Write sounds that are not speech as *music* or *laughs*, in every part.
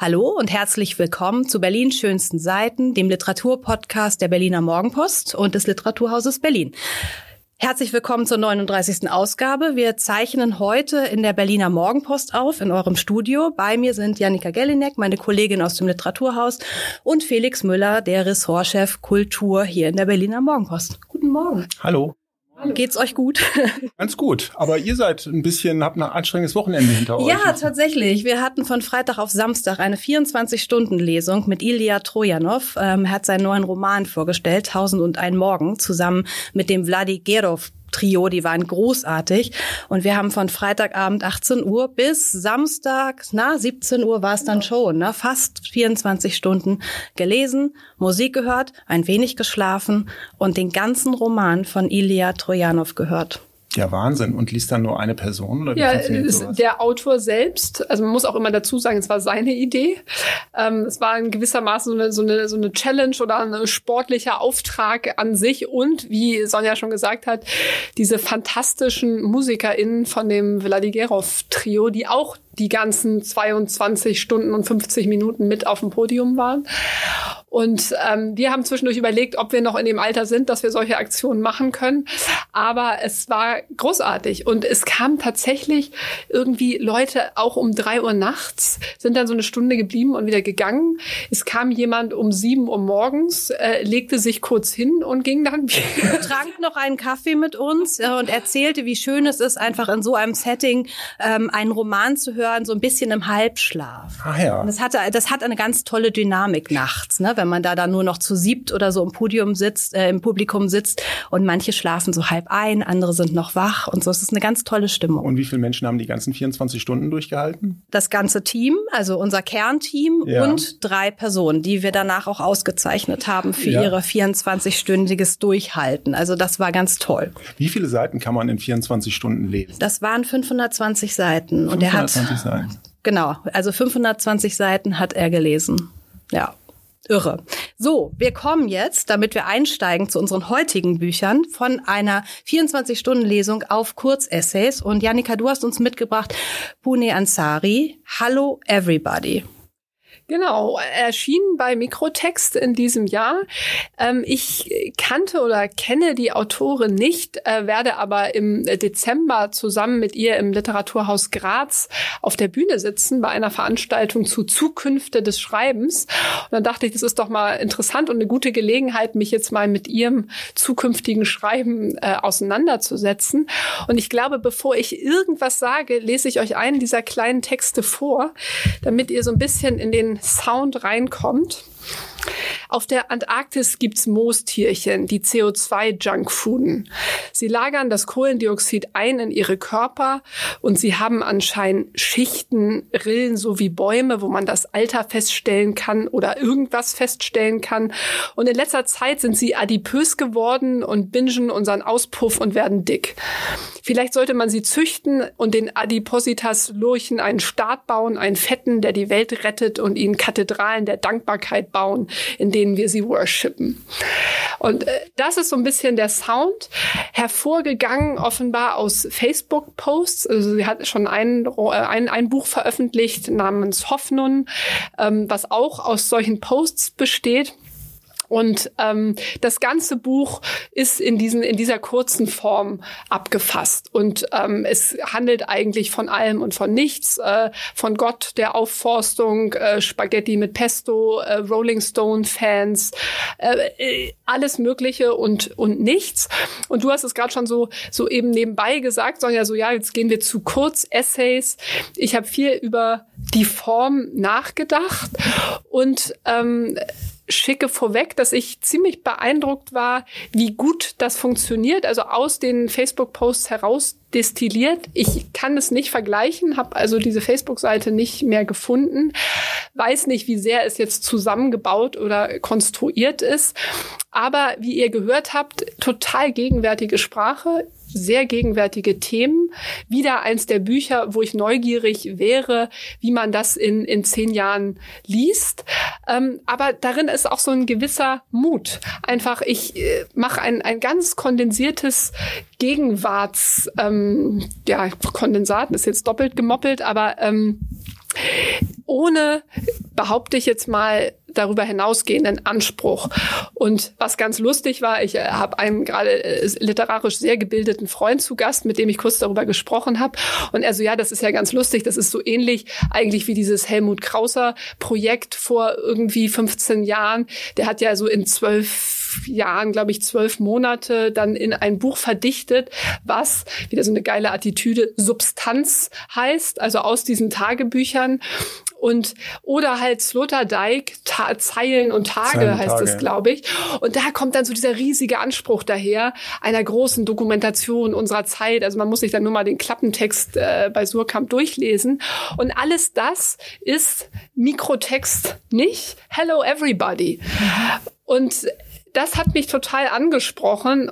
Hallo und herzlich willkommen zu Berlins schönsten Seiten, dem Literaturpodcast der Berliner Morgenpost und des Literaturhauses Berlin. Herzlich willkommen zur 39. Ausgabe. Wir zeichnen heute in der Berliner Morgenpost auf, in eurem Studio. Bei mir sind Janika Gellinek, meine Kollegin aus dem Literaturhaus, und Felix Müller, der Ressortchef Kultur hier in der Berliner Morgenpost. Guten Morgen. Hallo. Geht's euch gut? *laughs* Ganz gut. Aber ihr seid ein bisschen, habt ein anstrengendes Wochenende hinter euch. Ja, tatsächlich. Wir hatten von Freitag auf Samstag eine 24-Stunden-Lesung mit Ilya Trojanov. Ähm, er hat seinen neuen Roman vorgestellt, Tausend und ein Morgen, zusammen mit dem Vladi Gerov Trio, die waren großartig. Und wir haben von Freitagabend 18 Uhr bis Samstag, na, 17 Uhr war es dann schon, ne? fast 24 Stunden gelesen, Musik gehört, ein wenig geschlafen und den ganzen Roman von Ilya Trojanov gehört. Ja, Wahnsinn. Und liest dann nur eine Person? Oder wie ja, der Autor selbst, also man muss auch immer dazu sagen, es war seine Idee. Ähm, es war in gewissermaßen so eine, so, eine, so eine Challenge oder ein sportlicher Auftrag an sich und, wie Sonja schon gesagt hat, diese fantastischen MusikerInnen von dem Vladigerov-Trio, die auch die ganzen 22 Stunden und 50 Minuten mit auf dem Podium waren. Und ähm, wir haben zwischendurch überlegt, ob wir noch in dem Alter sind, dass wir solche Aktionen machen können. Aber es war großartig. Und es kamen tatsächlich irgendwie Leute auch um drei Uhr nachts, sind dann so eine Stunde geblieben und wieder gegangen. Es kam jemand um sieben Uhr morgens, äh, legte sich kurz hin und ging dann wieder. *laughs* Trank noch einen Kaffee mit uns äh, und erzählte, wie schön es ist, einfach in so einem Setting ähm, einen Roman zu hören hören, so ein bisschen im Halbschlaf. Ah ja. Und das, hatte, das hat eine ganz tolle Dynamik nachts, ne? wenn man da dann nur noch zu siebt oder so im Podium sitzt, äh, im Publikum sitzt und manche schlafen so halb ein, andere sind noch wach und so. Es ist eine ganz tolle Stimmung. Und wie viele Menschen haben die ganzen 24 Stunden durchgehalten? Das ganze Team, also unser Kernteam ja. und drei Personen, die wir danach auch ausgezeichnet haben für ja. ihre 24-stündiges Durchhalten. Also das war ganz toll. Wie viele Seiten kann man in 24 Stunden lesen? Das waren 520 Seiten 520 und er hat Seiten. Genau, also 520 Seiten hat er gelesen. Ja. Irre. So, wir kommen jetzt, damit wir einsteigen zu unseren heutigen Büchern, von einer 24-Stunden-Lesung auf Kurzessays. Und Janika, du hast uns mitgebracht Pune Ansari, Hallo Everybody. Genau, erschienen bei Mikrotext in diesem Jahr. Ähm, ich kannte oder kenne die Autorin nicht, äh, werde aber im Dezember zusammen mit ihr im Literaturhaus Graz auf der Bühne sitzen bei einer Veranstaltung zu Zukünfte des Schreibens. Und dann dachte ich, das ist doch mal interessant und eine gute Gelegenheit, mich jetzt mal mit ihrem zukünftigen Schreiben äh, auseinanderzusetzen. Und ich glaube, bevor ich irgendwas sage, lese ich euch einen dieser kleinen Texte vor, damit ihr so ein bisschen in den Sound reinkommt. Auf der Antarktis gibt's Moostierchen, die CO2-Junkfooden. Sie lagern das Kohlendioxid ein in ihre Körper und sie haben anscheinend Schichten, Rillen sowie Bäume, wo man das Alter feststellen kann oder irgendwas feststellen kann. Und in letzter Zeit sind sie adipös geworden und bingen unseren Auspuff und werden dick. Vielleicht sollte man sie züchten und den Adipositas-Lurchen einen Staat bauen, einen Fetten, der die Welt rettet und ihnen Kathedralen der Dankbarkeit bauen, in denen wir sie worshipen. Und äh, das ist so ein bisschen der Sound, hervorgegangen offenbar aus Facebook-Posts. Also sie hat schon ein, äh, ein, ein Buch veröffentlicht namens Hoffnung, ähm, was auch aus solchen Posts besteht. Und ähm, das ganze Buch ist in, diesen, in dieser kurzen Form abgefasst. Und ähm, es handelt eigentlich von allem und von nichts. Äh, von Gott, der Aufforstung, äh, Spaghetti mit Pesto, äh, Rolling Stone-Fans, äh, äh, alles Mögliche und, und nichts. Und du hast es gerade schon so, so eben nebenbei gesagt, Sonja, so ja, jetzt gehen wir zu Kurzessays. Ich habe viel über die Form nachgedacht und ähm, schicke vorweg, dass ich ziemlich beeindruckt war, wie gut das funktioniert. Also aus den Facebook-Posts heraus destilliert. Ich kann es nicht vergleichen, habe also diese Facebook-Seite nicht mehr gefunden, weiß nicht, wie sehr es jetzt zusammengebaut oder konstruiert ist. Aber wie ihr gehört habt, total gegenwärtige Sprache sehr gegenwärtige Themen. Wieder eins der Bücher, wo ich neugierig wäre, wie man das in, in zehn Jahren liest. Ähm, aber darin ist auch so ein gewisser Mut. Einfach, ich äh, mache ein, ein ganz kondensiertes Gegenwarts, ähm, ja, Kondensat ist jetzt doppelt gemoppelt, aber ähm, ohne behaupte ich jetzt mal, darüber hinausgehenden Anspruch. Und was ganz lustig war, ich äh, habe einen gerade äh, literarisch sehr gebildeten Freund zu Gast, mit dem ich kurz darüber gesprochen habe. Und er so, ja, das ist ja ganz lustig, das ist so ähnlich eigentlich wie dieses Helmut Krauser Projekt vor irgendwie 15 Jahren. Der hat ja so in zwölf Jahren, glaube ich, zwölf Monate dann in ein Buch verdichtet, was, wieder so eine geile Attitüde, Substanz heißt, also aus diesen Tagebüchern und oder halt Sloterdijk, Zeilen und Tage Zeilen heißt es, glaube ich. Und da kommt dann so dieser riesige Anspruch daher einer großen Dokumentation unserer Zeit. Also man muss sich dann nur mal den Klappentext äh, bei Surkamp durchlesen. Und alles das ist Mikrotext nicht. Hello everybody. Und das hat mich total angesprochen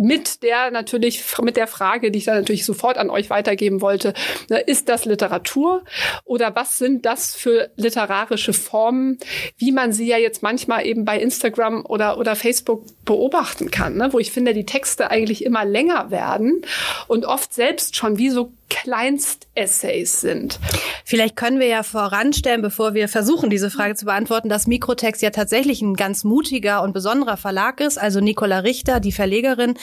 mit der natürlich, mit der Frage, die ich dann natürlich sofort an euch weitergeben wollte, ne, ist das Literatur? Oder was sind das für literarische Formen, wie man sie ja jetzt manchmal eben bei Instagram oder, oder Facebook beobachten kann, ne? wo ich finde, die Texte eigentlich immer länger werden und oft selbst schon wie so Kleinstessays sind. Vielleicht können wir ja voranstellen, bevor wir versuchen, diese Frage zu beantworten, dass Mikrotext ja tatsächlich ein ganz mutiger und besonderer Verlag ist. Also Nicola Richter, die Verlegerin,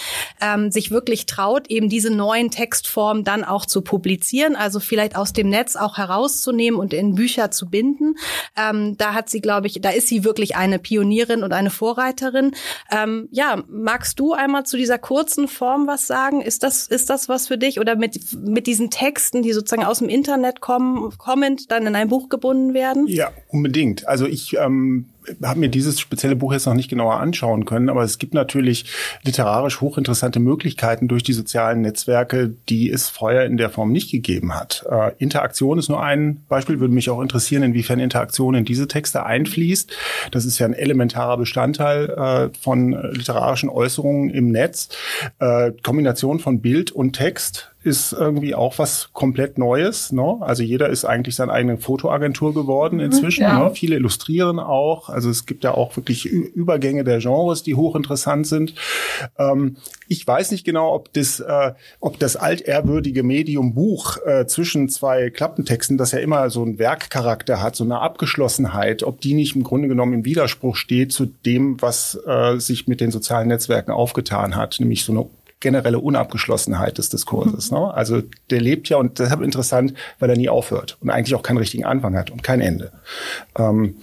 ähm, sich wirklich traut, eben diese neuen Textformen dann auch zu publizieren, also vielleicht aus dem Netz auch herauszunehmen und in Bücher zu binden. Ähm, da hat sie, glaube ich, da ist sie wirklich eine Pionierin und eine Vorreiterin. Ähm, ja, magst du einmal zu dieser kurzen Form was sagen? Ist das, ist das was für dich oder mit, mit diesen Texten, die sozusagen aus dem Internet kommen, kommend dann in ein Buch gebunden werden? Ja, unbedingt. Also ich ähm, habe mir dieses spezielle Buch jetzt noch nicht genauer anschauen können, aber es gibt natürlich literarisch hochinteressante Möglichkeiten durch die sozialen Netzwerke, die es vorher in der Form nicht gegeben hat. Äh, Interaktion ist nur ein Beispiel, würde mich auch interessieren, inwiefern Interaktion in diese Texte einfließt. Das ist ja ein elementarer Bestandteil äh, von literarischen Äußerungen im Netz. Äh, Kombination von Bild und Text ist irgendwie auch was komplett Neues. Ne? Also jeder ist eigentlich seine eigene Fotoagentur geworden inzwischen. Ja. Ne? Viele illustrieren auch. Also es gibt ja auch wirklich Übergänge der Genres, die hochinteressant sind. Ähm, ich weiß nicht genau, ob das, äh, ob das altehrwürdige Medium Buch äh, zwischen zwei Klappentexten, das ja immer so einen Werkcharakter hat, so eine Abgeschlossenheit, ob die nicht im Grunde genommen im Widerspruch steht zu dem, was äh, sich mit den sozialen Netzwerken aufgetan hat, nämlich so eine generelle Unabgeschlossenheit des Diskurses. Mhm. Ne? Also der lebt ja und deshalb interessant, weil er nie aufhört und eigentlich auch keinen richtigen Anfang hat und kein Ende. Ähm,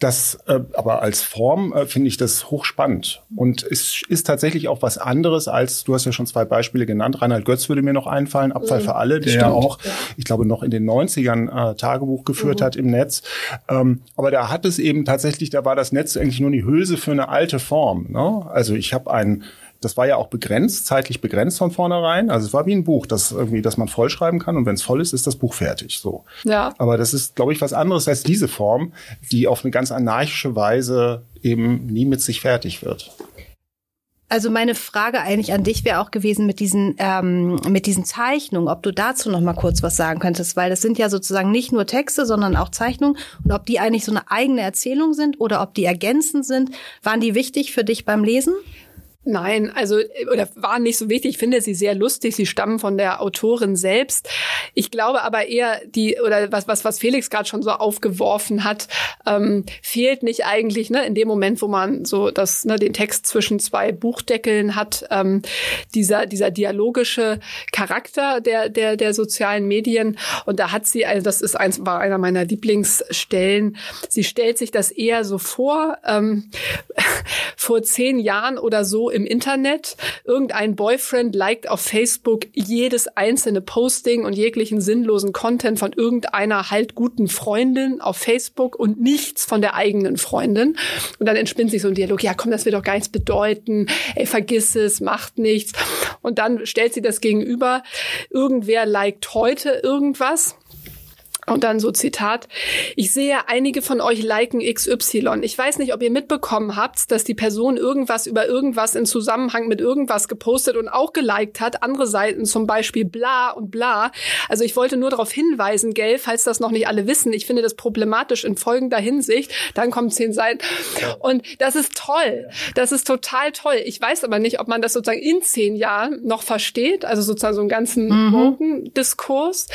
das, äh, aber als Form äh, finde ich das hochspannend und es ist tatsächlich auch was anderes als, du hast ja schon zwei Beispiele genannt, Reinhard Götz würde mir noch einfallen, Abfall mhm. für alle, der ja auch, ich glaube, noch in den 90ern äh, Tagebuch geführt mhm. hat im Netz. Ähm, aber da hat es eben tatsächlich, da war das Netz eigentlich nur die Hülse für eine alte Form. Ne? Also ich habe einen das war ja auch begrenzt, zeitlich begrenzt von vornherein. Also es war wie ein Buch, das irgendwie, das man vollschreiben kann und wenn es voll ist, ist das Buch fertig. So. Ja. Aber das ist, glaube ich, was anderes als diese Form, die auf eine ganz anarchische Weise eben nie mit sich fertig wird. Also meine Frage eigentlich an dich wäre auch gewesen mit diesen ähm, mit diesen Zeichnungen, ob du dazu noch mal kurz was sagen könntest, weil das sind ja sozusagen nicht nur Texte, sondern auch Zeichnungen und ob die eigentlich so eine eigene Erzählung sind oder ob die ergänzend sind, waren die wichtig für dich beim Lesen? Nein, also oder waren nicht so wichtig. Ich finde sie sehr lustig. Sie stammen von der Autorin selbst. Ich glaube aber eher die oder was was was Felix gerade schon so aufgeworfen hat, ähm, fehlt nicht eigentlich ne in dem Moment, wo man so das ne den Text zwischen zwei Buchdeckeln hat, ähm, dieser dieser dialogische Charakter der der der sozialen Medien. Und da hat sie also das ist eins war einer meiner Lieblingsstellen. Sie stellt sich das eher so vor ähm, *laughs* vor zehn Jahren oder so im Internet. Irgendein Boyfriend liked auf Facebook jedes einzelne Posting und jeglichen sinnlosen Content von irgendeiner halt guten Freundin auf Facebook und nichts von der eigenen Freundin. Und dann entspinnt sich so ein Dialog, ja komm, das wird doch gar nichts bedeuten, ey, vergiss es, macht nichts. Und dann stellt sie das gegenüber, irgendwer liked heute irgendwas und dann so Zitat. Ich sehe, einige von euch liken XY. Ich weiß nicht, ob ihr mitbekommen habt, dass die Person irgendwas über irgendwas in Zusammenhang mit irgendwas gepostet und auch geliked hat. Andere Seiten zum Beispiel bla und bla. Also ich wollte nur darauf hinweisen, gell, falls das noch nicht alle wissen. Ich finde das problematisch in folgender Hinsicht. Dann kommen zehn Seiten. Und das ist toll. Das ist total toll. Ich weiß aber nicht, ob man das sozusagen in zehn Jahren noch versteht. Also sozusagen so einen ganzen mhm. Diskurs.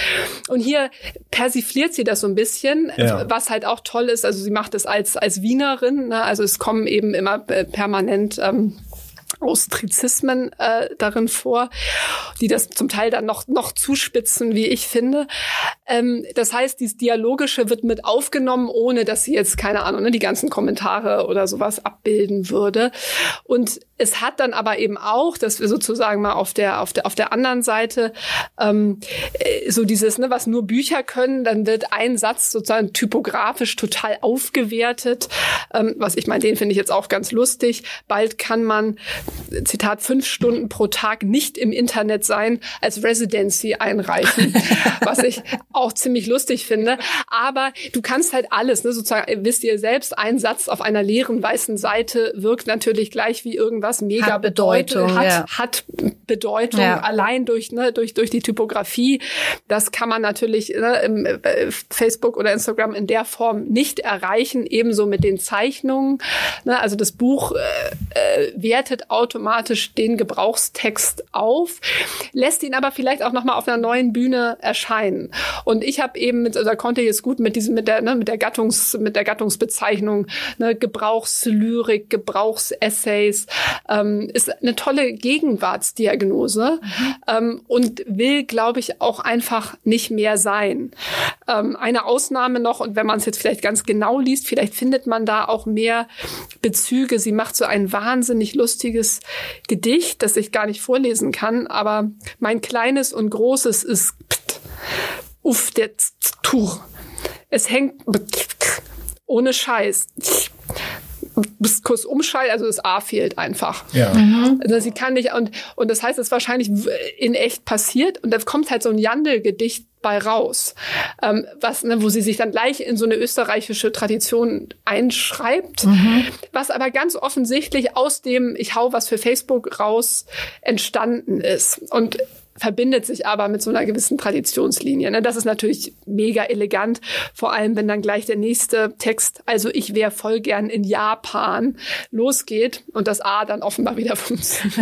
Und hier persifliert persifliert sie das so ein bisschen, ja. was halt auch toll ist. Also sie macht es als als Wienerin, ne? also es kommen eben immer äh, permanent ähm, Austrizismen äh, darin vor, die das zum Teil dann noch, noch zuspitzen, wie ich finde. Ähm, das heißt, dieses Dialogische wird mit aufgenommen, ohne dass sie jetzt, keine Ahnung, ne, die ganzen Kommentare oder sowas abbilden würde. Und es hat dann aber eben auch, dass wir sozusagen mal auf der, auf der, auf der anderen Seite ähm, äh, so dieses, ne, was nur Bücher können, dann wird ein Satz sozusagen typografisch total aufgewertet. Ähm, was ich meine, den finde ich jetzt auch ganz lustig. Bald kann man Zitat, fünf Stunden pro Tag nicht im Internet sein, als Residency einreichen, *laughs* was ich auch ziemlich lustig finde. Aber du kannst halt alles, ne, sozusagen, wisst ihr selbst, ein Satz auf einer leeren weißen Seite wirkt natürlich gleich wie irgendwas mega hat Bedeutung, hat, ja. hat Bedeutung ja. allein durch, ne, durch, durch die Typografie. Das kann man natürlich ne, im äh, Facebook oder Instagram in der Form nicht erreichen, ebenso mit den Zeichnungen. Ne, also das Buch äh, äh, wertet automatisch den Gebrauchstext auf, lässt ihn aber vielleicht auch noch mal auf einer neuen Bühne erscheinen. Und ich habe eben mit, also konnte jetzt gut mit diesem, mit der, ne, mit der Gattungs, mit der Gattungsbezeichnung, ne, Gebrauchslyrik, Gebrauchsessays, ähm, ist eine tolle Gegenwartsdiagnose mhm. ähm, und will, glaube ich, auch einfach nicht mehr sein. Ähm, eine Ausnahme noch, und wenn man es jetzt vielleicht ganz genau liest, vielleicht findet man da auch mehr Bezüge. Sie macht so ein wahnsinnig lustiges Gedicht, das ich gar nicht vorlesen kann, aber mein kleines und großes ist pst, uff, der Tuch. Es hängt ohne Scheiß bis kurz umschalten, also das A fehlt einfach. Ja. Mhm. Also sie kann nicht, und, und das heißt, es ist wahrscheinlich in echt passiert und da kommt halt so ein Jandl-Gedicht bei raus, ähm, was, ne, wo sie sich dann gleich in so eine österreichische Tradition einschreibt, mhm. was aber ganz offensichtlich aus dem Ich hau was für Facebook raus entstanden ist. Und verbindet sich aber mit so einer gewissen Traditionslinie. Ne? Das ist natürlich mega elegant, vor allem wenn dann gleich der nächste Text, also ich wäre voll gern in Japan, losgeht und das A dann offenbar wieder *laughs* funktioniert.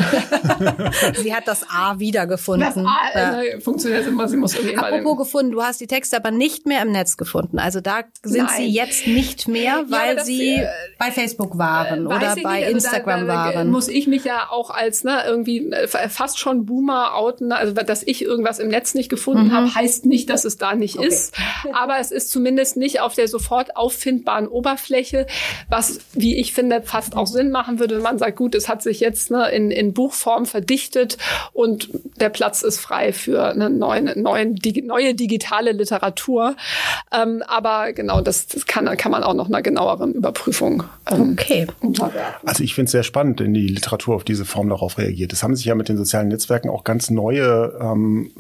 sie hat das A wiedergefunden. Das A ja. äh, funktioniert immer, sie muss irgendwie Apropos gefunden, du hast die Texte aber nicht mehr im Netz gefunden. Also da sind Nein. sie jetzt nicht mehr, weil ja, sie äh, bei Facebook waren äh, oder bei nicht. Instagram also da, da, waren. Muss ich mich ja auch als ne, irgendwie äh, fast schon Boomer outen, also also dass ich irgendwas im Netz nicht gefunden mhm. habe, heißt nicht, dass es da nicht okay. ist. Aber es ist zumindest nicht auf der sofort auffindbaren Oberfläche, was, wie ich finde, fast auch Sinn machen würde, wenn man sagt, gut, es hat sich jetzt ne, in, in Buchform verdichtet und der Platz ist frei für eine neue, neue, neue digitale Literatur. Ähm, aber genau, das, das kann, kann man auch noch einer genaueren Überprüfung ähm, okay. unterwerfen. Also ich finde es sehr spannend, wenn die Literatur auf diese Form darauf reagiert. Es haben sich ja mit den sozialen Netzwerken auch ganz neue ähm,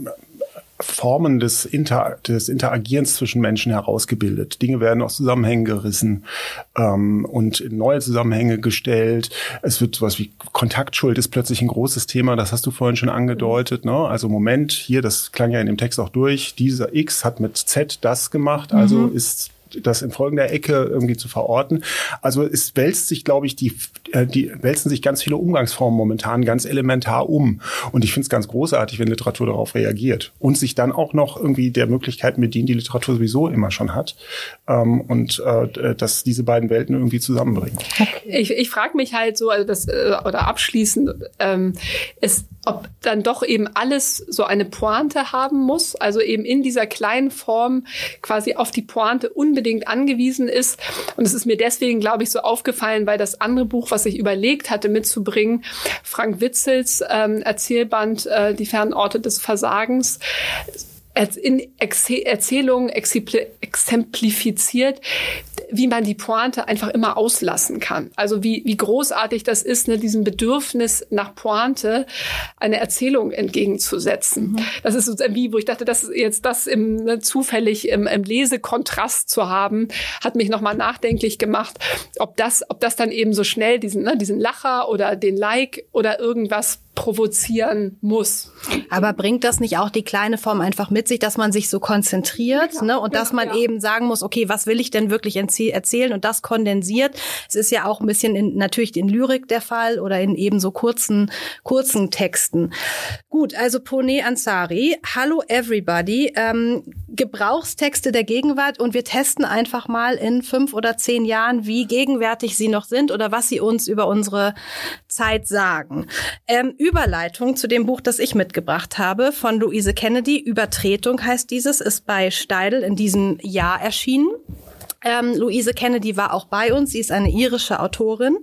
Formen des, Inter des Interagierens zwischen Menschen herausgebildet. Dinge werden aus Zusammenhängen gerissen ähm, und in neue Zusammenhänge gestellt. Es wird sowas wie Kontaktschuld ist plötzlich ein großes Thema, das hast du vorhin schon angedeutet. Ne? Also Moment, hier, das klang ja in dem Text auch durch, dieser X hat mit Z das gemacht, also mhm. ist das in folgender Ecke irgendwie zu verorten. Also es wälzt sich, glaube ich, die, die wälzen sich ganz viele Umgangsformen momentan ganz elementar um. Und ich finde es ganz großartig, wenn Literatur darauf reagiert und sich dann auch noch irgendwie der Möglichkeiten bedient, die Literatur sowieso immer schon hat. Ähm, und äh, dass diese beiden Welten irgendwie zusammenbringen. Ich, ich frage mich halt so, also das, äh, oder abschließend, ähm, ist, ob dann doch eben alles so eine Pointe haben muss, also eben in dieser kleinen Form quasi auf die Pointe unbedingt angewiesen ist. Und es ist mir deswegen, glaube ich, so aufgefallen, weil das andere Buch, was ich überlegt hatte mitzubringen, Frank Witzels ähm, Erzählband äh, Die Fernorte des Versagens, in Erzählungen exemplifiziert, wie man die Pointe einfach immer auslassen kann. Also wie, wie großartig das ist, ne, diesem Bedürfnis nach Pointe eine Erzählung entgegenzusetzen. Mhm. Das ist so wie, wo ich dachte, das ist jetzt das im, ne, zufällig im, im Lesekontrast zu haben, hat mich nochmal nachdenklich gemacht, ob das, ob das dann eben so schnell diesen, ne, diesen Lacher oder den Like oder irgendwas provozieren muss. Aber bringt das nicht auch die kleine Form einfach mit sich, dass man sich so konzentriert ja, ne? und genau, dass man ja. eben sagen muss, okay, was will ich denn wirklich erzählen und das kondensiert. Es ist ja auch ein bisschen in, natürlich in Lyrik der Fall oder in eben so kurzen, kurzen Texten. Gut, also Pone Ansari, Hallo Everybody, ähm, Gebrauchstexte der Gegenwart und wir testen einfach mal in fünf oder zehn Jahren, wie gegenwärtig sie noch sind oder was sie uns über unsere Zeit sagen. Ähm, Überleitung zu dem Buch, das ich mitgebracht habe, von Louise Kennedy. Übertretung heißt dieses, ist bei Steidel in diesem Jahr erschienen. Ähm, Louise Kennedy war auch bei uns. Sie ist eine irische Autorin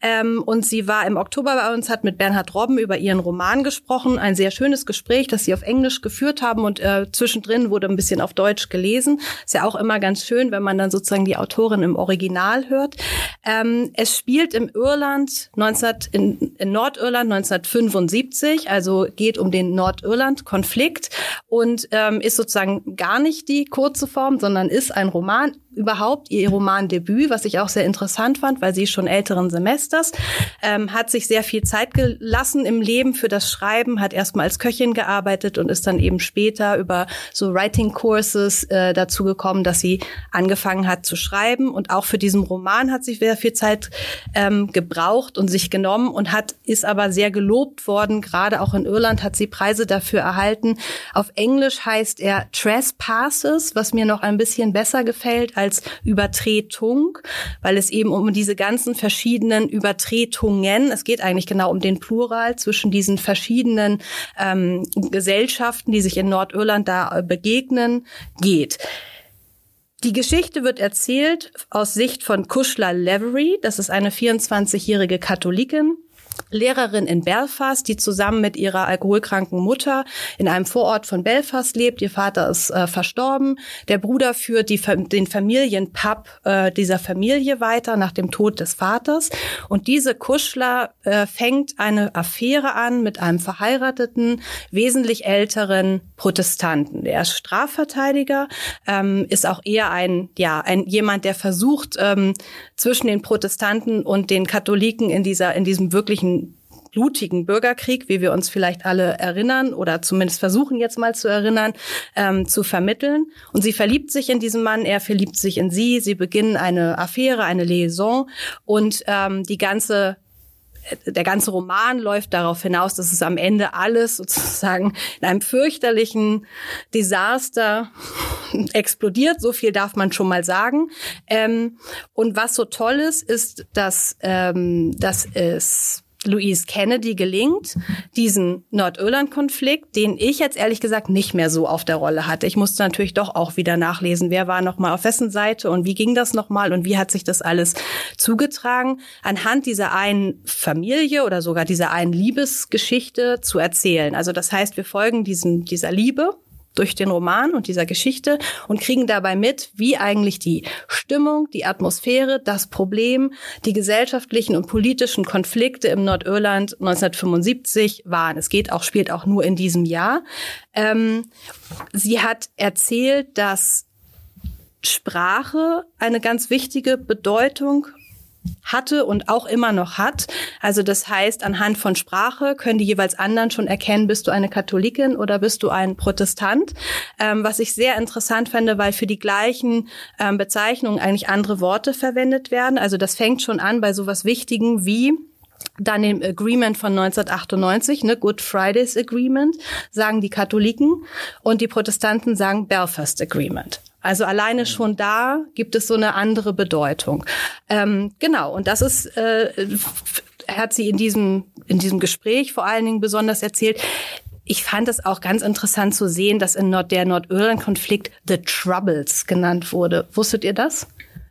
ähm, und sie war im Oktober bei uns, hat mit Bernhard Robben über ihren Roman gesprochen. Ein sehr schönes Gespräch, das sie auf Englisch geführt haben und äh, zwischendrin wurde ein bisschen auf Deutsch gelesen. Ist ja auch immer ganz schön, wenn man dann sozusagen die Autorin im Original hört. Ähm, es spielt im Irland 19, in, in Nordirland 1975, also geht um den Nordirland-Konflikt und ähm, ist sozusagen gar nicht die kurze Form, sondern ist ein Roman überhaupt ihr Romandebüt, was ich auch sehr interessant fand, weil sie schon älteren Semesters, ähm, hat sich sehr viel Zeit gelassen im Leben für das Schreiben, hat erstmal als Köchin gearbeitet und ist dann eben später über so Writing Courses äh, dazu gekommen, dass sie angefangen hat zu schreiben und auch für diesen Roman hat sie sehr viel Zeit ähm, gebraucht und sich genommen und hat ist aber sehr gelobt worden. Gerade auch in Irland hat sie Preise dafür erhalten. Auf Englisch heißt er Trespasses, was mir noch ein bisschen besser gefällt als Übertretung, weil es eben um diese ganzen verschiedenen Übertretungen, es geht eigentlich genau um den Plural zwischen diesen verschiedenen ähm, Gesellschaften, die sich in Nordirland da äh, begegnen, geht. Die Geschichte wird erzählt aus Sicht von Kushla Levery. Das ist eine 24-jährige Katholikin, Lehrerin in Belfast, die zusammen mit ihrer alkoholkranken Mutter in einem Vorort von Belfast lebt. Ihr Vater ist äh, verstorben. Der Bruder führt die, den Familienpub äh, dieser Familie weiter nach dem Tod des Vaters. Und diese Kuschler äh, fängt eine Affäre an mit einem verheirateten, wesentlich älteren Protestanten. Er ist Strafverteidiger, ähm, ist auch eher ein, ja, ein jemand, der versucht, ähm, zwischen den Protestanten und den Katholiken in dieser, in diesem wirklichen blutigen Bürgerkrieg, wie wir uns vielleicht alle erinnern oder zumindest versuchen jetzt mal zu erinnern, ähm, zu vermitteln. Und sie verliebt sich in diesen Mann, er verliebt sich in sie, sie beginnen eine Affäre, eine Liaison und ähm, die ganze der ganze Roman läuft darauf hinaus, dass es am Ende alles sozusagen in einem fürchterlichen Desaster *laughs* explodiert. So viel darf man schon mal sagen. Ähm, und was so toll ist, ist, dass, ähm, dass es Louise Kennedy gelingt, diesen Nordirland-Konflikt, den ich jetzt ehrlich gesagt nicht mehr so auf der Rolle hatte. Ich musste natürlich doch auch wieder nachlesen, wer war noch mal auf wessen Seite und wie ging das noch mal und wie hat sich das alles zugetragen, anhand dieser einen Familie oder sogar dieser einen Liebesgeschichte zu erzählen. Also das heißt, wir folgen diesen, dieser Liebe durch den Roman und dieser Geschichte und kriegen dabei mit, wie eigentlich die Stimmung, die Atmosphäre, das Problem, die gesellschaftlichen und politischen Konflikte im Nordirland 1975 waren. Es geht auch, spielt auch nur in diesem Jahr. Ähm, sie hat erzählt, dass Sprache eine ganz wichtige Bedeutung hatte und auch immer noch hat. Also das heißt, anhand von Sprache können die jeweils anderen schon erkennen, bist du eine Katholikin oder bist du ein Protestant. Ähm, was ich sehr interessant fände, weil für die gleichen ähm, Bezeichnungen eigentlich andere Worte verwendet werden. Also das fängt schon an bei sowas Wichtigen wie dann im Agreement von 1998, ne, Good Fridays Agreement, sagen die Katholiken und die Protestanten sagen Belfast Agreement. Also alleine schon da gibt es so eine andere Bedeutung. Ähm, genau, und das ist, äh, hat sie in diesem, in diesem Gespräch vor allen Dingen besonders erzählt. Ich fand es auch ganz interessant zu sehen, dass in Nord der Nordirland-Konflikt The Troubles genannt wurde. Wusstet ihr das?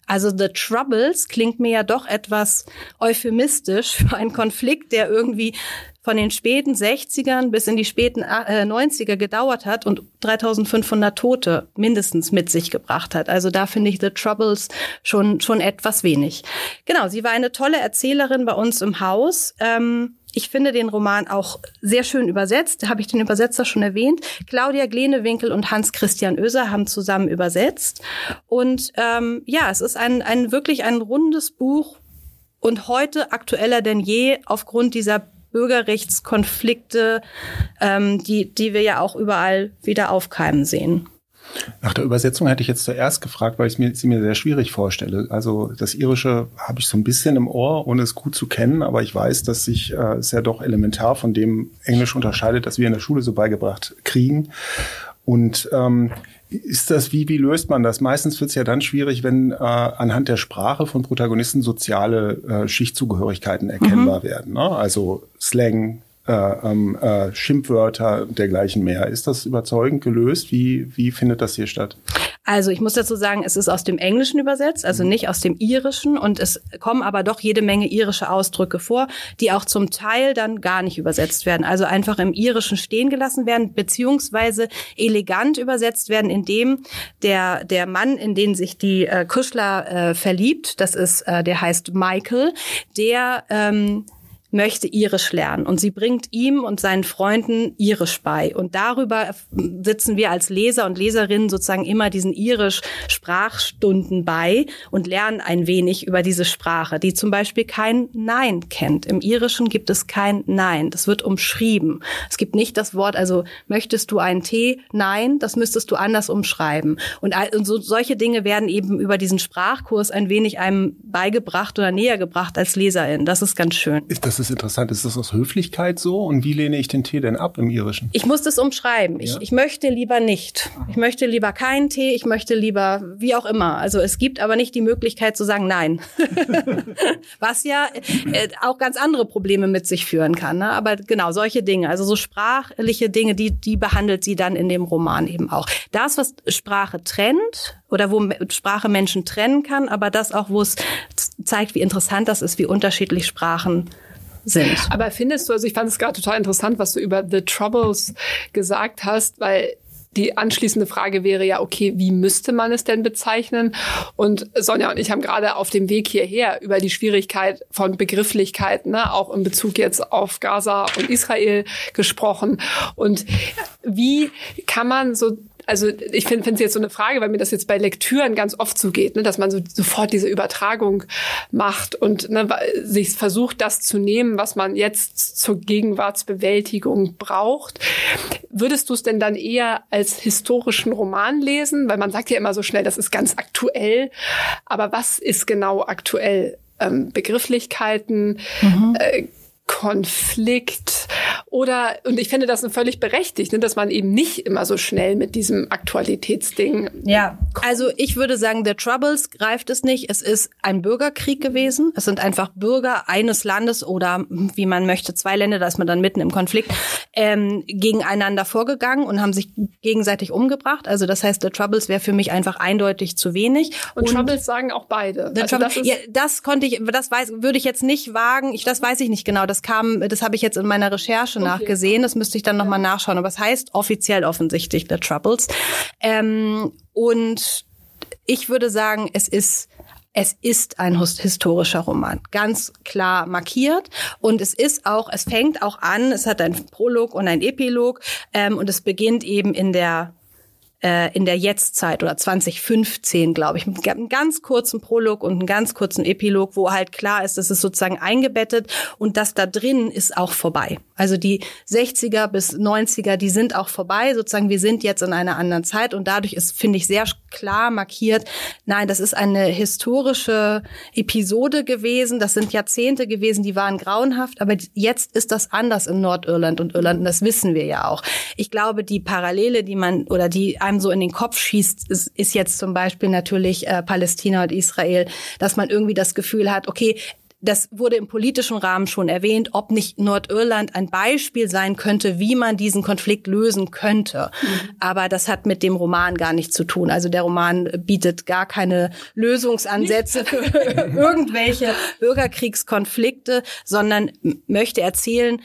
Also The Troubles klingt mir ja doch etwas euphemistisch *laughs* für einen Konflikt, der irgendwie von den späten 60ern bis in die späten äh, 90er gedauert hat und 3500 Tote mindestens mit sich gebracht hat. Also da finde ich The Troubles schon, schon etwas wenig. Genau, sie war eine tolle Erzählerin bei uns im Haus. Ähm, ich finde den Roman auch sehr schön übersetzt. Habe ich den Übersetzer schon erwähnt. Claudia Glenewinkel und Hans Christian Oeser haben zusammen übersetzt. Und ähm, ja, es ist ein, ein wirklich ein rundes Buch und heute aktueller denn je aufgrund dieser Bürgerrechtskonflikte, ähm, die, die wir ja auch überall wieder aufkeimen sehen. Nach der Übersetzung hätte ich jetzt zuerst gefragt, weil ich mir, sie mir sehr schwierig vorstelle. Also das Irische habe ich so ein bisschen im Ohr, ohne es gut zu kennen, aber ich weiß, dass sich äh, es ja doch elementar von dem Englisch unterscheidet, das wir in der Schule so beigebracht kriegen. Und ähm, ist das, wie, wie löst man das? Meistens wird es ja dann schwierig, wenn äh, anhand der Sprache von Protagonisten soziale äh, Schichtzugehörigkeiten erkennbar mhm. werden. Ne? Also Slang, äh, ähm, äh, Schimpfwörter und dergleichen mehr. Ist das überzeugend gelöst? Wie, wie findet das hier statt? Also ich muss dazu sagen, es ist aus dem Englischen übersetzt, also nicht aus dem Irischen. Und es kommen aber doch jede Menge irische Ausdrücke vor, die auch zum Teil dann gar nicht übersetzt werden, also einfach im Irischen stehen gelassen werden, beziehungsweise elegant übersetzt werden, indem der, der Mann, in den sich die äh, Kuschler äh, verliebt, das ist, äh, der heißt Michael, der ähm, möchte Irisch lernen und sie bringt ihm und seinen Freunden Irisch bei. Und darüber sitzen wir als Leser und Leserinnen sozusagen immer diesen Irisch-Sprachstunden bei und lernen ein wenig über diese Sprache, die zum Beispiel kein Nein kennt. Im Irischen gibt es kein Nein. Das wird umschrieben. Es gibt nicht das Wort, also möchtest du einen Tee? Nein, das müsstest du anders umschreiben. Und so, solche Dinge werden eben über diesen Sprachkurs ein wenig einem beigebracht oder näher gebracht als Leserin. Das ist ganz schön. Ist das ist interessant. Ist das aus Höflichkeit so? Und wie lehne ich den Tee denn ab im Irischen? Ich muss das umschreiben. Ja? Ich, ich möchte lieber nicht. Ich möchte lieber keinen Tee. Ich möchte lieber wie auch immer. Also es gibt aber nicht die Möglichkeit zu sagen Nein. *laughs* Was ja äh, auch ganz andere Probleme mit sich führen kann. Ne? Aber genau, solche Dinge. Also so sprachliche Dinge, die, die behandelt sie dann in dem Roman eben auch. Das, was Sprache trennt oder wo Sprache Menschen trennen kann, aber das auch, wo es zeigt, wie interessant das ist, wie unterschiedlich Sprachen sind. Aber findest du, also ich fand es gerade total interessant, was du über The Troubles gesagt hast, weil die anschließende Frage wäre ja, okay, wie müsste man es denn bezeichnen? Und Sonja und ich haben gerade auf dem Weg hierher über die Schwierigkeit von Begrifflichkeiten, ne, auch in Bezug jetzt auf Gaza und Israel gesprochen. Und wie kann man so also ich finde es jetzt so eine Frage, weil mir das jetzt bei Lektüren ganz oft so geht, ne, dass man so sofort diese Übertragung macht und ne, sich versucht, das zu nehmen, was man jetzt zur Gegenwartsbewältigung braucht. Würdest du es denn dann eher als historischen Roman lesen? Weil man sagt ja immer so schnell, das ist ganz aktuell. Aber was ist genau aktuell? Ähm, Begrifflichkeiten, mhm. äh, Konflikt oder und ich finde das völlig berechtigt, ne, dass man eben nicht immer so schnell mit diesem Aktualitätsding. Ja, also ich würde sagen, der Troubles greift es nicht. Es ist ein Bürgerkrieg gewesen. Es sind einfach Bürger eines Landes oder wie man möchte zwei Länder, da ist man dann mitten im Konflikt ähm, gegeneinander vorgegangen und haben sich gegenseitig umgebracht. Also das heißt, der Troubles wäre für mich einfach eindeutig zu wenig. Und, und Troubles sagen auch beide. Also das, ja, das konnte ich, das weiß, würde ich jetzt nicht wagen. Ich, das weiß ich nicht genau. Das kam, das habe ich jetzt in meiner Recherche okay. nachgesehen. Das müsste ich dann nochmal nachschauen. Aber es heißt offiziell offensichtlich The Troubles. Ähm, und ich würde sagen, es ist es ist ein historischer Roman, ganz klar markiert. Und es ist auch, es fängt auch an, es hat einen Prolog und einen Epilog ähm, und es beginnt eben in der äh, in der Jetztzeit oder 2015, glaube ich, mit einem ganz kurzen Prolog und einem ganz kurzen Epilog, wo halt klar ist, das ist sozusagen eingebettet und das da drin ist auch vorbei. Also die 60er bis 90er, die sind auch vorbei. Sozusagen, wir sind jetzt in einer anderen Zeit und dadurch ist, finde ich, sehr klar markiert, nein, das ist eine historische Episode gewesen. Das sind Jahrzehnte gewesen, die waren grauenhaft, aber jetzt ist das anders in Nordirland und Irland und das wissen wir ja auch. Ich glaube, die Parallele, die man oder die einem so in den Kopf schießt, ist, ist jetzt zum Beispiel natürlich äh, Palästina und Israel, dass man irgendwie das Gefühl hat, okay, das wurde im politischen Rahmen schon erwähnt, ob nicht Nordirland ein Beispiel sein könnte, wie man diesen Konflikt lösen könnte. Mhm. Aber das hat mit dem Roman gar nichts zu tun. Also der Roman bietet gar keine Lösungsansätze für *laughs* irgendwelche Bürgerkriegskonflikte, sondern möchte erzählen,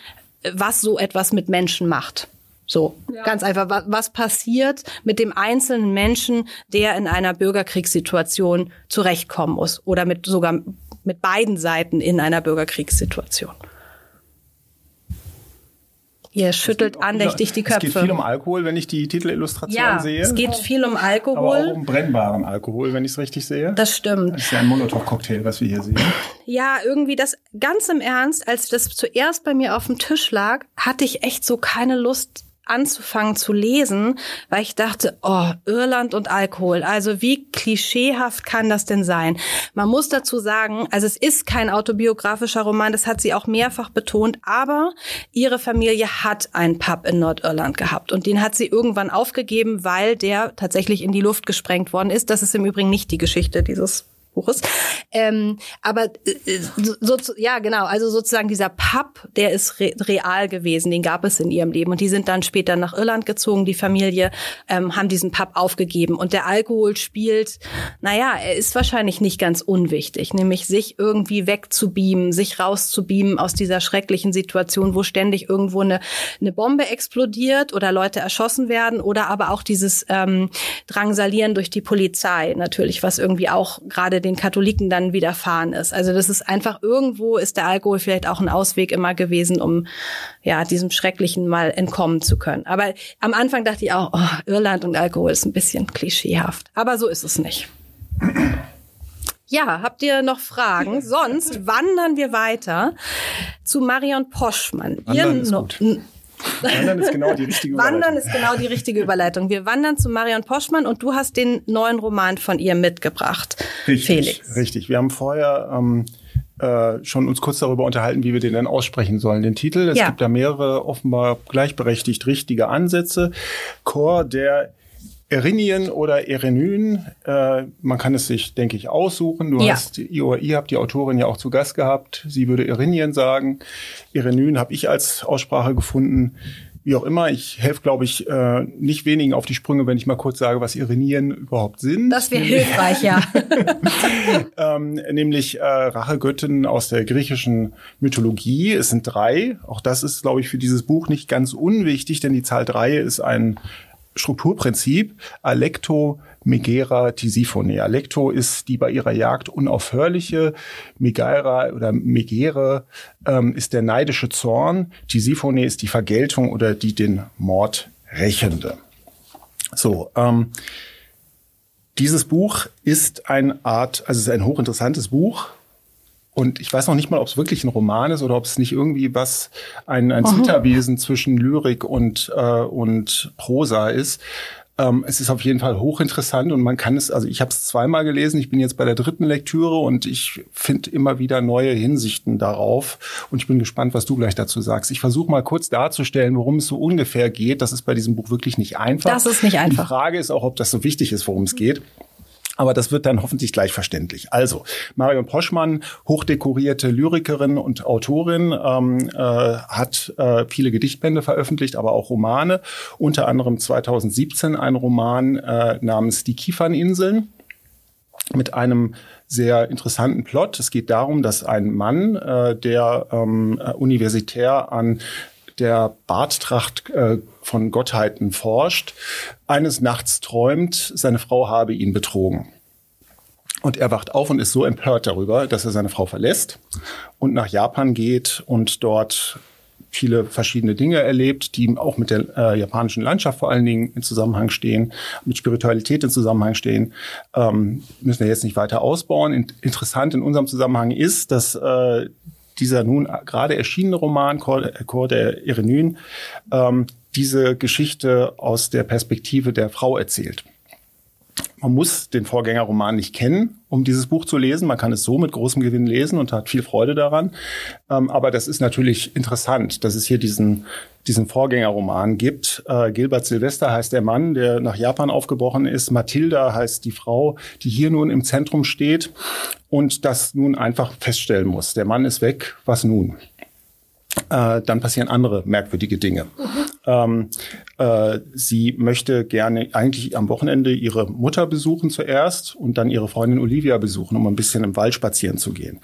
was so etwas mit Menschen macht. So, ja. ganz einfach, was, was passiert mit dem einzelnen Menschen, der in einer Bürgerkriegssituation zurechtkommen muss oder mit sogar mit beiden Seiten in einer Bürgerkriegssituation. Ihr schüttelt andächtig die Köpfe. Es geht viel um Alkohol, wenn ich die Titelillustration ja, sehe. Es geht viel um Alkohol. Aber auch um brennbaren Alkohol, wenn ich es richtig sehe. Das stimmt. Das ist ja ein Molotow-Cocktail, was wir hier sehen. Ja, irgendwie das ganz im Ernst, als das zuerst bei mir auf dem Tisch lag, hatte ich echt so keine Lust, anzufangen zu lesen, weil ich dachte, oh, Irland und Alkohol. Also wie klischeehaft kann das denn sein? Man muss dazu sagen, also es ist kein autobiografischer Roman, das hat sie auch mehrfach betont, aber ihre Familie hat einen Pub in Nordirland gehabt und den hat sie irgendwann aufgegeben, weil der tatsächlich in die Luft gesprengt worden ist. Das ist im Übrigen nicht die Geschichte dieses Buches. Ähm, aber äh, so, so, ja, genau, also sozusagen dieser Pub, der ist re real gewesen, den gab es in ihrem Leben. Und die sind dann später nach Irland gezogen, die Familie, ähm, haben diesen Pub aufgegeben. Und der Alkohol spielt, naja, er ist wahrscheinlich nicht ganz unwichtig, nämlich sich irgendwie wegzubeamen, sich rauszubeamen aus dieser schrecklichen Situation, wo ständig irgendwo eine, eine Bombe explodiert oder Leute erschossen werden oder aber auch dieses ähm, Drangsalieren durch die Polizei natürlich, was irgendwie auch gerade den Katholiken dann widerfahren ist. Also das ist einfach irgendwo ist der Alkohol vielleicht auch ein Ausweg immer gewesen, um ja diesem Schrecklichen mal entkommen zu können. Aber am Anfang dachte ich auch, oh, Irland und Alkohol ist ein bisschen klischeehaft. Aber so ist es nicht. Ja, habt ihr noch Fragen? Sonst wandern wir weiter zu Marion Poschmann. Wandern ist gut. Wandern ist genau die richtige Überleitung. Wandern ist genau die richtige Überleitung. Wir wandern zu Marion Poschmann und du hast den neuen Roman von ihr mitgebracht, richtig, Felix. Richtig. Wir haben vorher ähm, äh, schon uns kurz darüber unterhalten, wie wir den denn aussprechen sollen, den Titel. Es ja. gibt da mehrere offenbar gleichberechtigt richtige Ansätze. Chor der Erinien oder Erenyn, äh, man kann es sich, denke ich, aussuchen. Du ja. hast, ihr, ihr habt die Autorin ja auch zu Gast gehabt. Sie würde Erinien sagen. Erenyn habe ich als Aussprache gefunden. Wie auch immer, ich helfe, glaube ich, äh, nicht wenigen auf die Sprünge, wenn ich mal kurz sage, was Irenien überhaupt sind. Das wäre hilfreich, ja. *laughs* ähm, nämlich äh, Rachegöttinnen aus der griechischen Mythologie. Es sind drei. Auch das ist, glaube ich, für dieses Buch nicht ganz unwichtig, denn die Zahl drei ist ein Strukturprinzip Alecto Megera Tisiphone. Alecto ist die bei ihrer Jagd unaufhörliche, Megera oder Megere ähm, ist der neidische Zorn, Tisiphone ist die Vergeltung oder die den Mord rächende. So, ähm, dieses Buch ist eine Art, also es ist ein hochinteressantes Buch, und ich weiß noch nicht mal, ob es wirklich ein Roman ist oder ob es nicht irgendwie was, ein, ein Zwitterwesen zwischen Lyrik und, äh, und Prosa ist. Ähm, es ist auf jeden Fall hochinteressant und man kann es, also ich habe es zweimal gelesen, ich bin jetzt bei der dritten Lektüre und ich finde immer wieder neue Hinsichten darauf und ich bin gespannt, was du gleich dazu sagst. Ich versuche mal kurz darzustellen, worum es so ungefähr geht. Das ist bei diesem Buch wirklich nicht einfach. Das ist nicht einfach. Die Frage ist auch, ob das so wichtig ist, worum es geht. Aber das wird dann hoffentlich gleich verständlich. Also, Marion Poschmann, hochdekorierte Lyrikerin und Autorin, ähm, äh, hat äh, viele Gedichtbände veröffentlicht, aber auch Romane. Unter anderem 2017 ein Roman äh, namens Die Kieferninseln mit einem sehr interessanten Plot. Es geht darum, dass ein Mann, äh, der ähm, äh, universitär an der Barttracht äh, von Gottheiten forscht, eines Nachts träumt, seine Frau habe ihn betrogen. Und er wacht auf und ist so empört darüber, dass er seine Frau verlässt und nach Japan geht und dort viele verschiedene Dinge erlebt, die auch mit der äh, japanischen Landschaft vor allen Dingen in Zusammenhang stehen, mit Spiritualität in Zusammenhang stehen, ähm, müssen wir jetzt nicht weiter ausbauen. In, interessant in unserem Zusammenhang ist, dass äh, dieser nun gerade erschienene Roman Chor, der Irenyn ähm, diese Geschichte aus der Perspektive der Frau erzählt. Man muss den Vorgängerroman nicht kennen, um dieses Buch zu lesen. Man kann es so mit großem Gewinn lesen und hat viel Freude daran. Ähm, aber das ist natürlich interessant, dass es hier diesen, diesen Vorgängerroman gibt. Äh, Gilbert Silvester heißt der Mann, der nach Japan aufgebrochen ist. Mathilda heißt die Frau, die hier nun im Zentrum steht und das nun einfach feststellen muss. Der Mann ist weg, was nun? Äh, dann passieren andere merkwürdige Dinge. Mhm. Ähm, äh, sie möchte gerne eigentlich am Wochenende ihre Mutter besuchen zuerst und dann ihre Freundin Olivia besuchen, um ein bisschen im Wald spazieren zu gehen.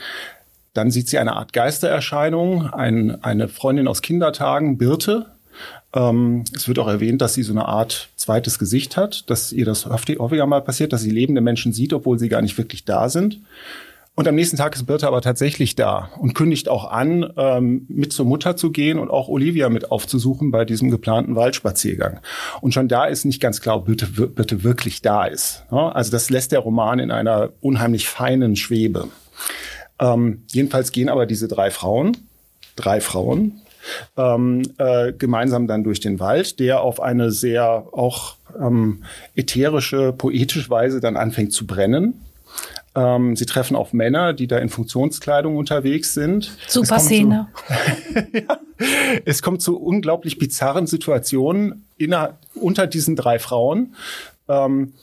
Dann sieht sie eine Art Geistererscheinung, ein, eine Freundin aus Kindertagen, Birte. Ähm, es wird auch erwähnt, dass sie so eine Art zweites Gesicht hat, dass ihr das häufiger mal passiert, dass sie lebende Menschen sieht, obwohl sie gar nicht wirklich da sind. Und am nächsten Tag ist Birte aber tatsächlich da und kündigt auch an, ähm, mit zur Mutter zu gehen und auch Olivia mit aufzusuchen bei diesem geplanten Waldspaziergang. Und schon da ist nicht ganz klar, ob Birte, Birte wirklich da ist. Also das lässt der Roman in einer unheimlich feinen Schwebe. Ähm, jedenfalls gehen aber diese drei Frauen, drei Frauen, ähm, äh, gemeinsam dann durch den Wald, der auf eine sehr auch ähm, ätherische, poetische Weise dann anfängt zu brennen. Ähm, sie treffen auf Männer, die da in Funktionskleidung unterwegs sind. Super Szene. *laughs* Ja, es kommt zu unglaublich bizarren Situationen inner, unter diesen drei Frauen. Ähm,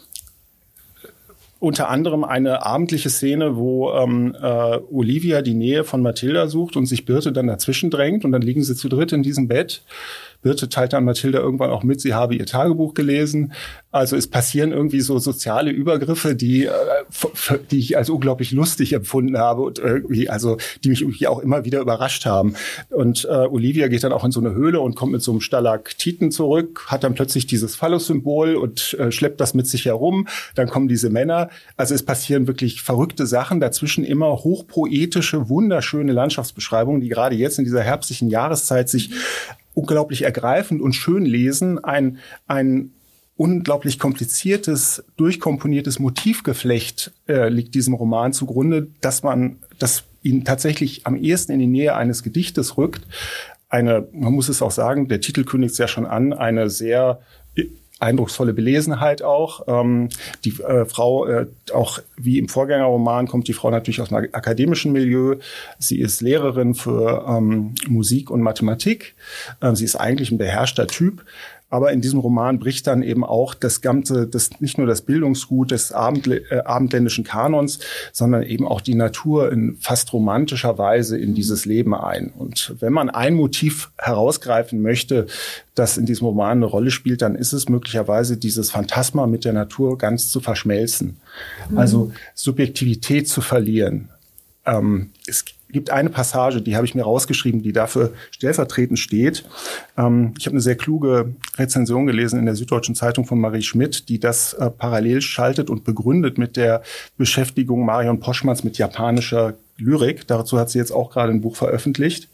unter anderem eine abendliche Szene, wo ähm, äh, Olivia die Nähe von Mathilda sucht und sich Birte dann dazwischen drängt und dann liegen sie zu dritt in diesem Bett. Birte teilt dann Mathilda irgendwann auch mit, sie habe ihr Tagebuch gelesen. Also es passieren irgendwie so soziale Übergriffe, die, äh, die ich als unglaublich lustig empfunden habe und irgendwie, also die mich irgendwie auch immer wieder überrascht haben. Und äh, Olivia geht dann auch in so eine Höhle und kommt mit so einem Stalaktiten zurück, hat dann plötzlich dieses Phallus-Symbol und äh, schleppt das mit sich herum. Dann kommen diese Männer. Also es passieren wirklich verrückte Sachen. Dazwischen immer hochpoetische, wunderschöne Landschaftsbeschreibungen, die gerade jetzt in dieser herbstlichen Jahreszeit sich unglaublich ergreifend und schön lesen. Ein, ein unglaublich kompliziertes, durchkomponiertes Motivgeflecht äh, liegt diesem Roman zugrunde, dass man, das ihn tatsächlich am ehesten in die Nähe eines Gedichtes rückt. Eine, man muss es auch sagen, der Titel kündigt es ja schon an, eine sehr eindrucksvolle Belesenheit auch. Ähm, die äh, Frau, äh, auch wie im Vorgängerroman, kommt die Frau natürlich aus einem akademischen Milieu. Sie ist Lehrerin für ähm, Musik und Mathematik. Ähm, sie ist eigentlich ein beherrschter Typ. Aber in diesem Roman bricht dann eben auch das ganze, das, nicht nur das Bildungsgut des Abendl äh, abendländischen Kanons, sondern eben auch die Natur in fast romantischer Weise in dieses Leben ein. Und wenn man ein Motiv herausgreifen möchte, das in diesem Roman eine Rolle spielt, dann ist es möglicherweise dieses Phantasma mit der Natur ganz zu verschmelzen. Mhm. Also Subjektivität zu verlieren. Ähm, es gibt eine Passage, die habe ich mir rausgeschrieben, die dafür stellvertretend steht. Ähm, ich habe eine sehr kluge Rezension gelesen in der Süddeutschen Zeitung von Marie Schmidt, die das äh, parallel schaltet und begründet mit der Beschäftigung Marion Poschmanns mit japanischer Lyrik. Dazu hat sie jetzt auch gerade ein Buch veröffentlicht.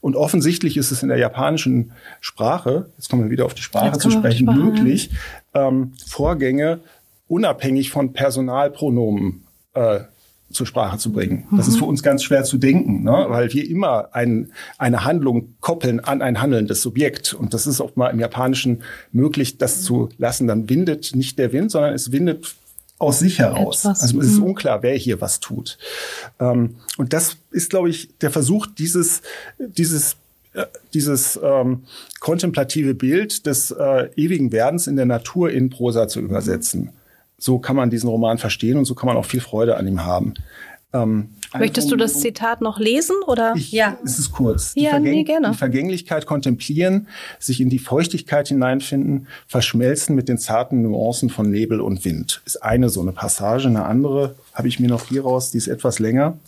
Und offensichtlich ist es in der japanischen Sprache, jetzt kommen wir wieder auf die Sprache zu sprechen, Sprache, möglich, ähm, Vorgänge unabhängig von Personalpronomen äh, zur Sprache zu bringen. Das ist für uns ganz schwer zu denken, ne? weil wir immer ein, eine Handlung koppeln an ein handelndes Subjekt. Und das ist auch mal im Japanischen möglich, das zu lassen. Dann windet nicht der Wind, sondern es windet aus sich heraus. Etwas. Also es ist mhm. unklar, wer hier was tut. Ähm, und das ist, glaube ich, der Versuch, dieses, dieses äh, dieses ähm, kontemplative Bild des äh, ewigen Werdens in der Natur in Prosa zu übersetzen so kann man diesen Roman verstehen und so kann man auch viel Freude an ihm haben. Ähm, Möchtest du das Zitat noch lesen oder? Ich, ja, es ist kurz. Die, ja, Vergäng nee, gerne. die Vergänglichkeit kontemplieren, sich in die Feuchtigkeit hineinfinden, verschmelzen mit den zarten Nuancen von Nebel und Wind. Ist eine so eine Passage. Eine andere habe ich mir noch hier raus, die ist etwas länger.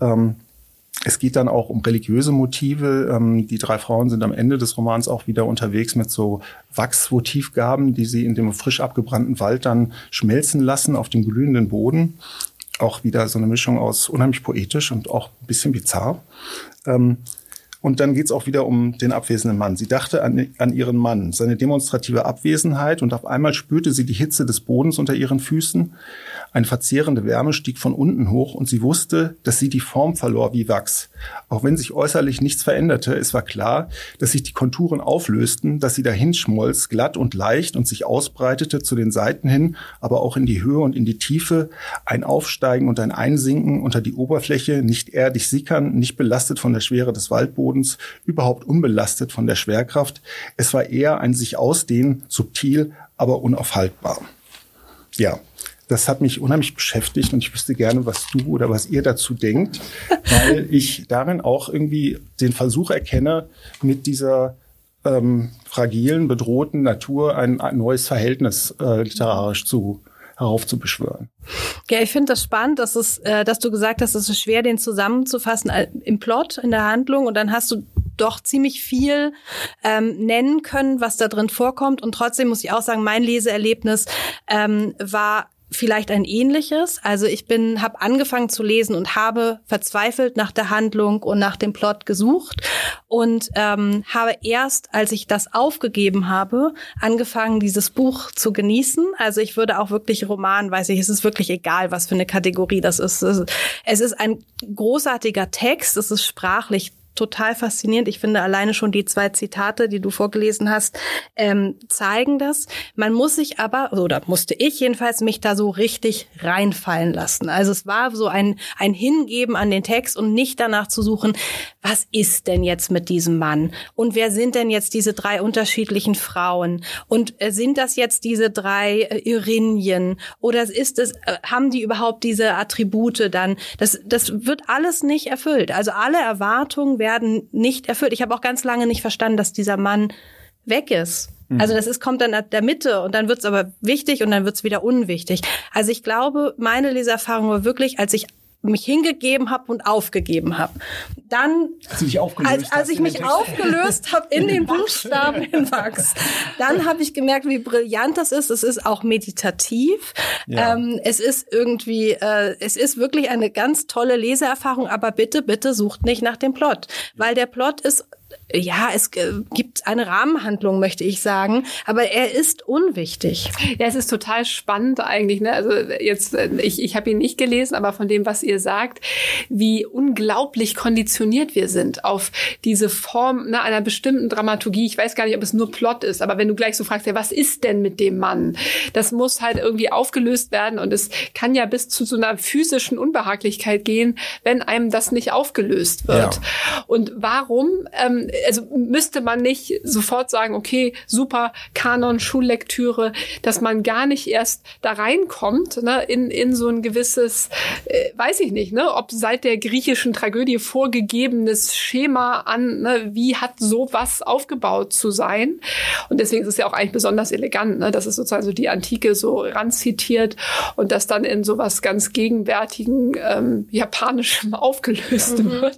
Ähm, es geht dann auch um religiöse Motive. Ähm, die drei Frauen sind am Ende des Romans auch wieder unterwegs mit so Wachsvotivgaben, die sie in dem frisch abgebrannten Wald dann schmelzen lassen auf dem glühenden Boden. Auch wieder so eine Mischung aus unheimlich poetisch und auch ein bisschen bizarr. Ähm, und dann geht's auch wieder um den abwesenden Mann. Sie dachte an, an ihren Mann, seine demonstrative Abwesenheit und auf einmal spürte sie die Hitze des Bodens unter ihren Füßen. Eine verzehrende Wärme stieg von unten hoch und sie wusste, dass sie die Form verlor wie Wachs. Auch wenn sich äußerlich nichts veränderte, es war klar, dass sich die Konturen auflösten, dass sie dahin schmolz, glatt und leicht und sich ausbreitete zu den Seiten hin, aber auch in die Höhe und in die Tiefe, ein Aufsteigen und ein Einsinken unter die Oberfläche, nicht erdig sickern, nicht belastet von der Schwere des Waldbodens, überhaupt unbelastet von der Schwerkraft. Es war eher ein sich ausdehnen, subtil, aber unaufhaltbar. Ja, das hat mich unheimlich beschäftigt und ich wüsste gerne, was du oder was ihr dazu denkt, *laughs* weil ich darin auch irgendwie den Versuch erkenne, mit dieser ähm, fragilen, bedrohten Natur ein, ein neues Verhältnis äh, literarisch zu heraufzubeschwören. Ja, ich finde das spannend, dass, es, äh, dass du gesagt hast, es ist schwer, den zusammenzufassen äh, im Plot, in der Handlung und dann hast du doch ziemlich viel ähm, nennen können, was da drin vorkommt. Und trotzdem muss ich auch sagen, mein Leseerlebnis ähm, war vielleicht ein ähnliches. Also ich bin, habe angefangen zu lesen und habe verzweifelt nach der Handlung und nach dem Plot gesucht und ähm, habe erst, als ich das aufgegeben habe, angefangen, dieses Buch zu genießen. Also ich würde auch wirklich Roman, weiß ich, es ist wirklich egal, was für eine Kategorie das ist. Es ist ein großartiger Text, es ist sprachlich total faszinierend. Ich finde alleine schon die zwei Zitate, die du vorgelesen hast, ähm, zeigen das. Man muss sich aber, oder musste ich jedenfalls, mich da so richtig reinfallen lassen. Also es war so ein, ein Hingeben an den Text und nicht danach zu suchen, was ist denn jetzt mit diesem Mann? Und wer sind denn jetzt diese drei unterschiedlichen Frauen? Und äh, sind das jetzt diese drei äh, Irinien? Oder ist es, äh, haben die überhaupt diese Attribute dann? Das, das wird alles nicht erfüllt. Also alle Erwartungen werden nicht erfüllt. Ich habe auch ganz lange nicht verstanden, dass dieser Mann weg ist. Mhm. Also das ist, kommt dann ab der Mitte und dann wird es aber wichtig und dann wird es wieder unwichtig. Also ich glaube, meine Leserfahrung war wirklich, als ich mich hingegeben habe und aufgegeben habe. Dann, als, ich, als, ich mich aufgelöst habe *laughs* in den Buchstaben in Wachs, dann habe ich gemerkt, wie brillant das ist. Es ist auch meditativ. Ja. Ähm, es ist irgendwie, äh, es ist wirklich eine ganz tolle Leseerfahrung. Aber bitte, bitte sucht nicht nach dem Plot, weil der Plot ist ja, es gibt eine Rahmenhandlung, möchte ich sagen, aber er ist unwichtig. Ja, es ist total spannend eigentlich. Ne? Also jetzt, ich, ich habe ihn nicht gelesen, aber von dem, was ihr sagt, wie unglaublich konditioniert wir sind auf diese Form ne, einer bestimmten Dramaturgie. Ich weiß gar nicht, ob es nur Plot ist, aber wenn du gleich so fragst, ja, was ist denn mit dem Mann? Das muss halt irgendwie aufgelöst werden und es kann ja bis zu so einer physischen Unbehaglichkeit gehen, wenn einem das nicht aufgelöst wird. Ja. Und warum? Ähm, also müsste man nicht sofort sagen, okay, super, Kanon, Schullektüre, dass man gar nicht erst da reinkommt, ne, in, in so ein gewisses, äh, weiß ich nicht, ne, ob seit der griechischen Tragödie vorgegebenes Schema an, ne, wie hat sowas aufgebaut zu sein. Und deswegen ist es ja auch eigentlich besonders elegant, ne, dass es sozusagen so die Antike so ranzitiert und das dann in sowas ganz gegenwärtigen ähm, Japanischem *laughs* aufgelöst mhm. wird.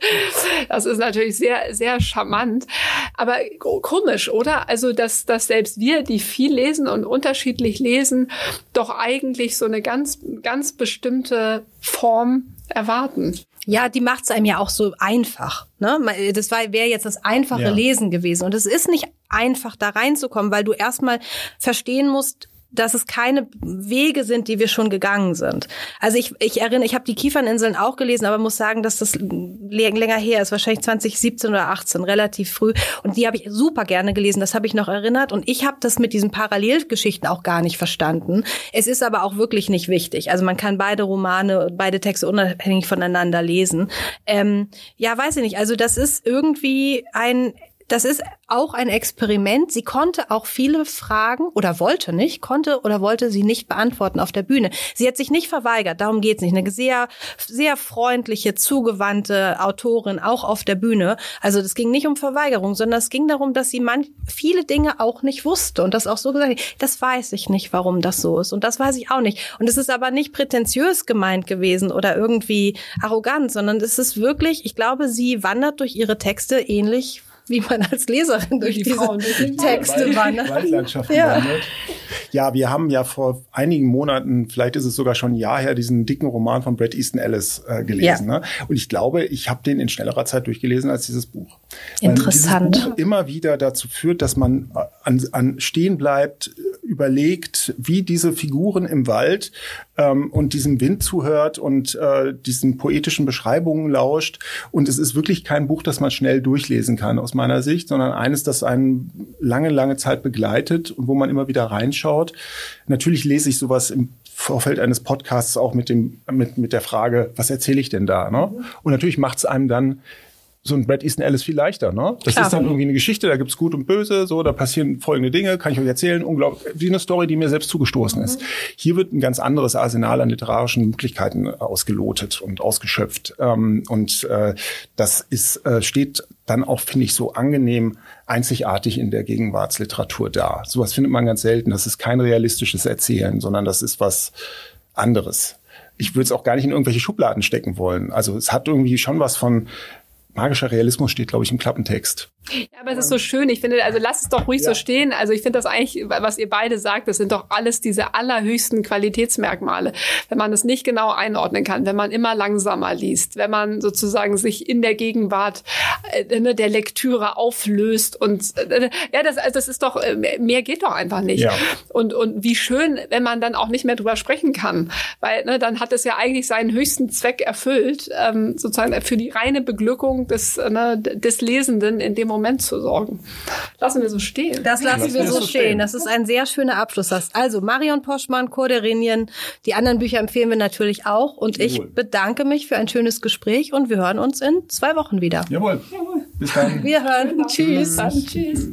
Das ist natürlich sehr, sehr charmant spannend. Aber komisch, oder? Also, dass, dass selbst wir, die viel lesen und unterschiedlich lesen, doch eigentlich so eine ganz, ganz bestimmte Form erwarten. Ja, die macht es einem ja auch so einfach. Ne? Das wäre jetzt das einfache ja. Lesen gewesen. Und es ist nicht einfach, da reinzukommen, weil du erstmal verstehen musst, dass es keine Wege sind, die wir schon gegangen sind. Also ich, ich erinnere, ich habe die Kieferninseln auch gelesen, aber muss sagen, dass das länger her ist, wahrscheinlich 2017 oder 18, relativ früh. Und die habe ich super gerne gelesen, das habe ich noch erinnert. Und ich habe das mit diesen Parallelgeschichten auch gar nicht verstanden. Es ist aber auch wirklich nicht wichtig. Also man kann beide Romane, beide Texte unabhängig voneinander lesen. Ähm, ja, weiß ich nicht. Also das ist irgendwie ein das ist auch ein Experiment. Sie konnte auch viele Fragen oder wollte nicht, konnte oder wollte sie nicht beantworten auf der Bühne. Sie hat sich nicht verweigert, darum geht's nicht. Eine sehr, sehr freundliche, zugewandte Autorin, auch auf der Bühne. Also das ging nicht um Verweigerung, sondern es ging darum, dass sie man viele Dinge auch nicht wusste und das auch so gesagt hat, das weiß ich nicht, warum das so ist und das weiß ich auch nicht. Und es ist aber nicht prätentiös gemeint gewesen oder irgendwie arrogant, sondern es ist wirklich, ich glaube, sie wandert durch ihre Texte ähnlich wie man als Leserin durch die diese Frauen, Texte wandert. Ja. ja, wir haben ja vor einigen Monaten, vielleicht ist es sogar schon ein Jahr her, diesen dicken Roman von Bret Easton Ellis äh, gelesen. Ja. Ne? Und ich glaube, ich habe den in schnellerer Zeit durchgelesen als dieses Buch. Interessant. Immer wieder dazu führt, dass man an, an stehen bleibt, überlegt, wie diese Figuren im Wald ähm, und diesem Wind zuhört und äh, diesen poetischen Beschreibungen lauscht. Und es ist wirklich kein Buch, das man schnell durchlesen kann aus meiner Sicht, sondern eines, das einen lange, lange Zeit begleitet und wo man immer wieder reinschaut. Natürlich lese ich sowas im Vorfeld eines Podcasts auch mit dem mit mit der Frage, was erzähle ich denn da? Ne? Und natürlich macht es einem dann so ein Brad Easton Ellis viel leichter, ne? Das Klar. ist dann irgendwie eine Geschichte, da gibt's Gut und Böse, so, da passieren folgende Dinge, kann ich euch erzählen, unglaublich, wie eine Story, die mir selbst zugestoßen mhm. ist. Hier wird ein ganz anderes Arsenal an literarischen Möglichkeiten ausgelotet und ausgeschöpft. Ähm, und äh, das ist, äh, steht dann auch, finde ich, so angenehm einzigartig in der Gegenwartsliteratur da. Sowas findet man ganz selten. Das ist kein realistisches Erzählen, sondern das ist was anderes ich würde es auch gar nicht in irgendwelche Schubladen stecken wollen. Also es hat irgendwie schon was von magischer Realismus steht, glaube ich, im Klappentext. Ja, aber es ist so schön. Ich finde, also lass es doch ruhig ja. so stehen. Also ich finde das eigentlich, was ihr beide sagt, das sind doch alles diese allerhöchsten Qualitätsmerkmale. Wenn man das nicht genau einordnen kann, wenn man immer langsamer liest, wenn man sozusagen sich in der Gegenwart äh, ne, der Lektüre auflöst und äh, ja, das, also das ist doch, äh, mehr geht doch einfach nicht. Ja. Und, und wie schön, wenn man dann auch nicht mehr drüber sprechen kann. Weil ne, dann hat es ja eigentlich seinen höchsten Zweck erfüllt, ähm, sozusagen für die reine Beglückung des, ne, des Lesenden in dem Moment zu sorgen. Lassen wir so stehen. Das lassen, wir so stehen. stehen. Das ist ein sehr schöner Abschluss. Also Marion Poschmann, Korderinien, die anderen Bücher empfehlen wir natürlich auch. Und ich Jawohl. bedanke mich für ein schönes Gespräch und wir hören uns in zwei Wochen wieder. Jawohl. Jawohl. Bis dann. Wir hören. Tschüss. Tschüss.